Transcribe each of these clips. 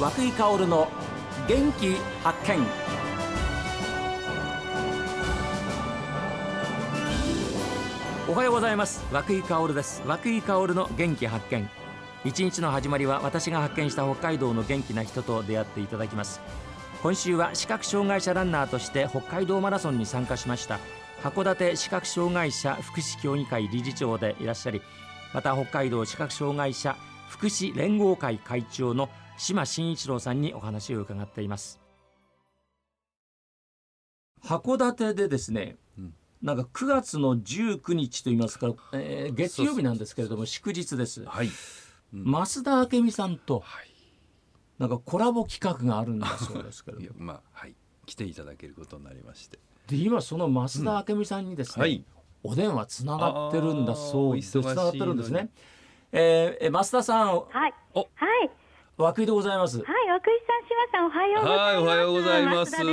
和久井薫の元気発見。おはようございます。和久井薫です。和久井薫の元気発見。一日の始まりは私が発見した北海道の元気な人と出会っていただきます。今週は視覚障害者ランナーとして北海道マラソンに参加しました。函館視覚障害者福祉協議会理事長でいらっしゃりまた北海道視覚障害者福祉連合会会長の島真一郎さんにお話を伺っています。函館でですね、うん。なんか9月の19日といいますか、えー月曜日なんですけれども祝日です。はい。増田明美さんとはい。なんかコラボ企画があるんだそうですけれいやどもまあはい。来ていただけることになりまして。で今その増田明美さんにですね、はい。お電話つながってるんだそうです。つながってるんですね。えー、え増田さん。はい。お。はい。和久井でございますはい。和久井さん、島さん、おはようございます。はいおはようございます。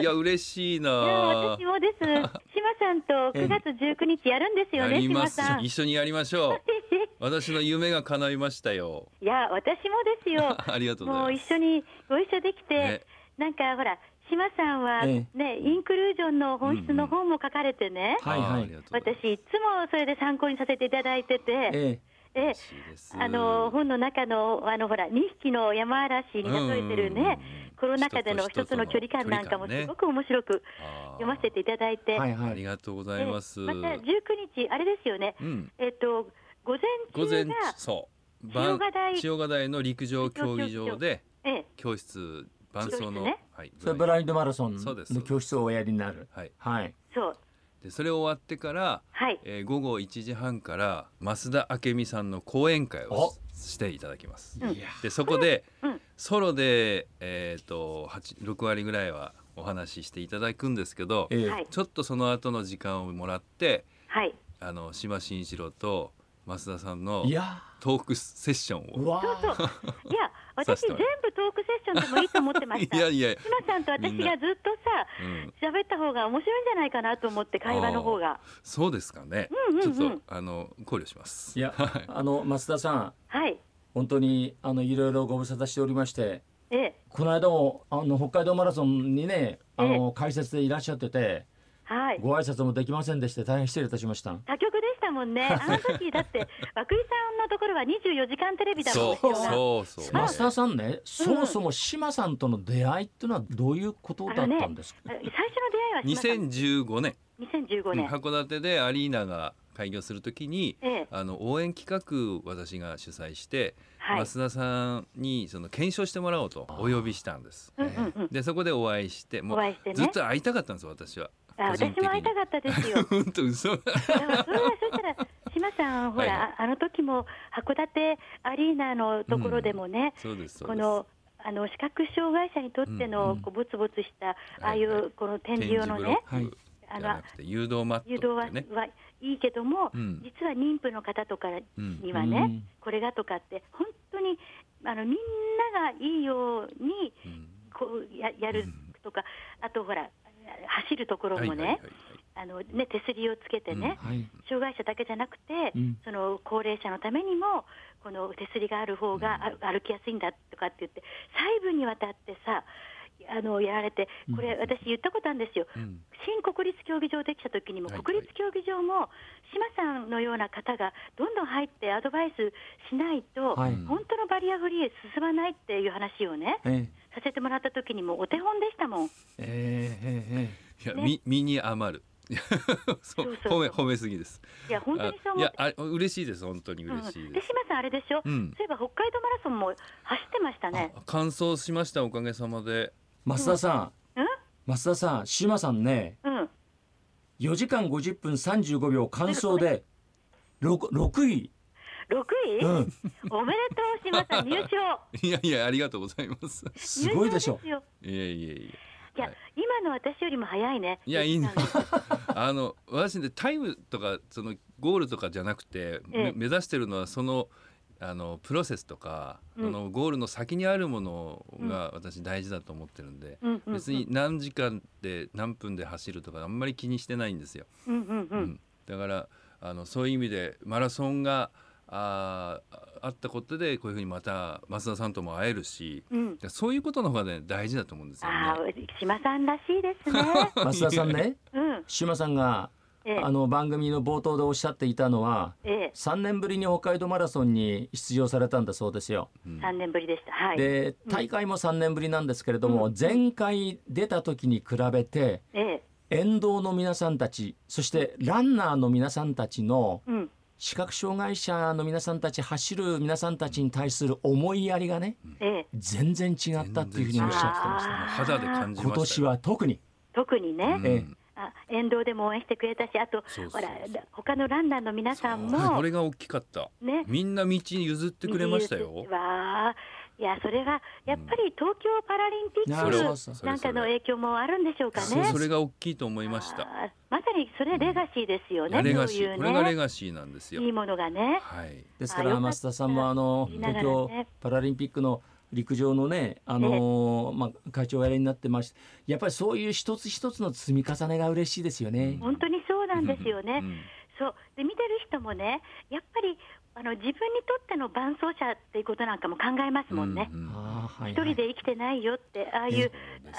いや嬉しいな。いや私もです。島さんと9月19日やるんですよね、島さ。ん。一緒にやりましょう。私の夢が叶いましたよ。いや、私もですよ。ありがとうごもうざいます。一緒にご一緒できて、ねなんかほら、島さんはえね、インクルージョンの本質の本も書かれてね。はいはいありがとうございます私いつもそれで参考にさせていただいてて、えしいです。あの本の中のあのほら2匹の山嵐に例えてるね、コロナ禍での一つの距離感なんかもすごく面白く読ませていただいて、はいはい。ありがとうございます。でまた19日、あれですよね、うん。えっと午午前前中が、そう。千代ヶ台。千代ヶ台の陸上競技場でええ、教室伴奏の、ね。はい。それブラインドマラソンそうです。の教室をおやりになる。はい。はい。そう、でそれ終わってから、はい、えー午後1時半から増田明美さんの講演会をししていただきます。でそこで、うん。ソロで、えー、と8 6割ぐらいはお話ししていただくんですけど、ええ。はい、ちょっとその後の時間をもらってはい、あの島真一郎と増田さんのいや。トークセッションを。うわそうそう、いや、私、全部トークセッションでもいいと思ってましいた。やいや、島さんと私がずっとさ、うん、喋った方が面白いんじゃないかなと思って、会話の方が。そうですかね、うんうんうん。ちょっとあの考慮します。いやあの増田さん。はい、本当にあのいろいろご無沙汰しておりましてええ、この間もあの北海道マラソンにねあの解説でいらっしゃっててはい。ご挨拶もできませんでして大変失礼いたしました。他局もんね。あの時だって、和久井さんのところは24時間テレビだもんそうですよそうそう。増田さんねそもそも島さんとの出会いっていうのはどういうことだったんですか、最初の出会いは島さん2015年、2015年。函館でアリーナが開業するときにええ、あの応援企画私が主催して、はい。増田さんにその検証してもらおうとお呼びしたんです。でそこでお会いしてもうねずっと会いたかったんです私は。私も会いたかったですよ。本当嘘。だからそれはそしたら島さんほら、はい。はいああの時も函館アリーナのところでもね、そうですそうです。このあの視覚障害者にとっての、こうブツブツした、ああいうこの展展示用のね、はいあの誘導マット誘導は。はいいけども、うん。実は妊婦の方とかうんにはね、うん。これがとかって本当にあのみんながいいようにうん。こうややるとか、あとほら走るところもね、あのね手すりをつけてね、はい。障害者だけじゃなくて、うん。その高齢者のためにもこの手すりがある方が、あ歩きやすいんだとかって言って細部にわたってさあのやられてこれ、私言ったことあるんですよ。うん。新国立競技場できた時にも、はい。国立競技場も島さんのような方がどんどん入ってアドバイスしないと、はい。本当のバリアフリーへ進まないっていう話をね、えさせてもらった時にもお手本でしたもん。ええええいや、ね。み身に余る。そうそうそう褒め褒めすぎです。いや本当にそういやあ嬉しいです本当に嬉しいうん、で。です島さん、あれでしょ、うん。そういえば北海道マラソンも走ってましたね。あ完走しましたおかげさまで。増田さん。うん？増田さん島さんね。うん、4時間50分35秒完走で 6, 6位、6位、うん、おめでとう、島さん、入賞。いやいやありがとうございます。すごいでしょ。いやいやいや。いや、はい。今の私よりも早いね。いやいいんなです。あの私でタイムとかそのゴールとかじゃなくて、めえ。え目指してるのはそのあのプロセスとか、うん。そのゴールの先にあるものが私大事だと思ってるんで、うん別に何時間で何分で走るとかあんまり気にしてないんですよ。うんだからあのそういう意味でマラソンがああったことでこういうふうにまた増田さんとも会えるしうん。そういうことの方がね大事だと思うんですよああね。、島さんらしいですね。増田さんねうん。島さんがええあの番組の冒頭でおっしゃっていたのはええ、3年ぶりに北海道マラソンに出場されたんだそうですよ。うん三年ぶりでした。はい。で大会も3年ぶりなんですけれども、前回出た時に比べてええ、沿道の皆さんたちそしてランナーの皆さんたちのうん。視覚障害者の皆さんたち走る皆さんたちに対する思いやりがねええ、全然違ったっていうふうにおっしゃってました。あー。肌で感じましたよ。今年は特に。特にね。うん。ええ。あ沿道でも応援してくれたし、あとそうそうそう。ほら他のランナーの皆さんも。これが大きかった。ね。みんな道に譲ってくれましたよ。わあ、いやそれはやっぱり東京パラリンピックなんかの影響もあるんでしょうかね。それが大きいと思いました。まさにそれレガシーですよね。レガシー、これがレね、ガシーなんですよい。いものがね。はい。ですから増田さんもあの東京パラリンピックの陸上のねあのまあ会長をやりになってましてやっぱりそういう一つ一つの積み重ねが嬉しいですよね。本当にそうなんですよね。うんそうで見てる人もね、やっぱりあの自分にとっての伴走者っていうことなんかも考えますもんね。うんうん。あーはい一人で生きてないよって、ああいう、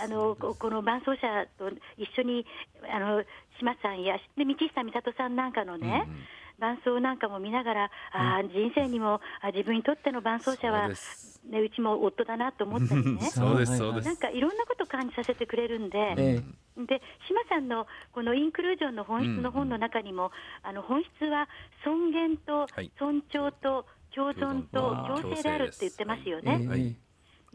あのここの伴走者と一緒にあの島さんやで道下美里さんなんかのね、うんうん。伴走なんかも見ながら、ああ人生にもあ自分にとっての伴走者はねうちも夫だなと思ったりね。そうそうです。なんかいろんなこと感じさせてくれるんで。えで島さんのこのインクルージョンの本質の本の中にも、あの本質は尊厳とはい。尊重と共存と共生であるって言ってますよえね。はい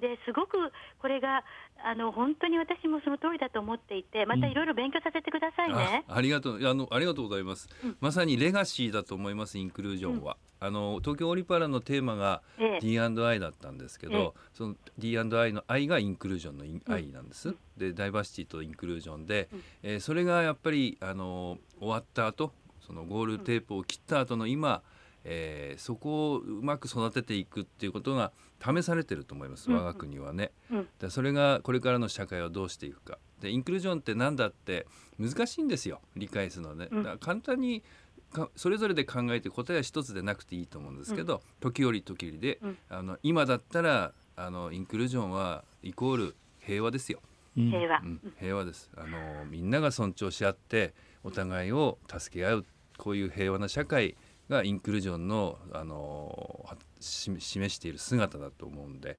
ですごくこれがあの本当に私もその通りだと思っていて、またいろいろ勉強させてくださいね。あありがとう。あのありがとうございます、うん。まさにレガシーだと思いますインクルージョンは、あの東京オリパラのテーマがええ。D&I だったんですけど、ええ。その D&I の愛がインクルージョンのインうん。愛なんです、でダイバーシティとインクルージョンで、うん。えーそれがやっぱりあの終わった後そのゴールテープを切った後の今、えーそこをうまく育てていくっていうことが試されてると思います、うん。我が国はね。うん。でそれがこれからの社会をどうしていくか。でインクルージョンって何だって難しいんですよ。理解するのはね、うん。だから簡単にかそれぞれで考えて答えは一つでなくていいと思うんですけど、時折時折で、うん。あの今だったらあのインクルージョンはイコール平和ですよ、うん。平和、うん、平和です。あのみんなが尊重し合ってお互いを助け合うこういう平和な社会がインクルージョンのあのし示している姿だと思うんで。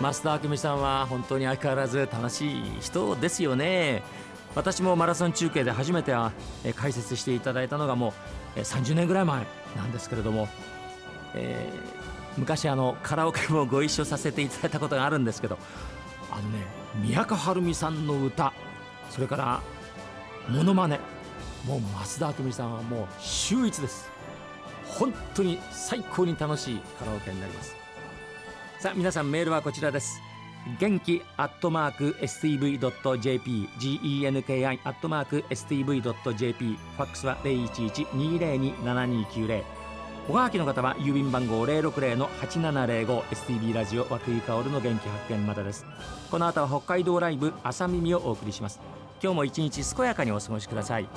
増田明美さんは本当に相変わらず楽しい人ですよね私もマラソン中継で初めてはえ解説していただいたのがもうえー30年ぐらい前なんですけれども、えー昔あのカラオケもご一緒させていただいたことがあるんですけどあのね宮川晴美さんの歌それからモノマネもう増田明美さんはもう秀逸です。本当に最高に楽しいカラオケになります。さあ皆さんメールはこちらです。元気アットマーク STV.jp genki アットマーク STV.jp ファックスは011-202-7290おはがきの方は郵便番号 060-8705STV ラジオ和久井薫の元気発見までです。この後は北海道ライブ朝耳をお送りします。今日も一日健やかにお過ごしください。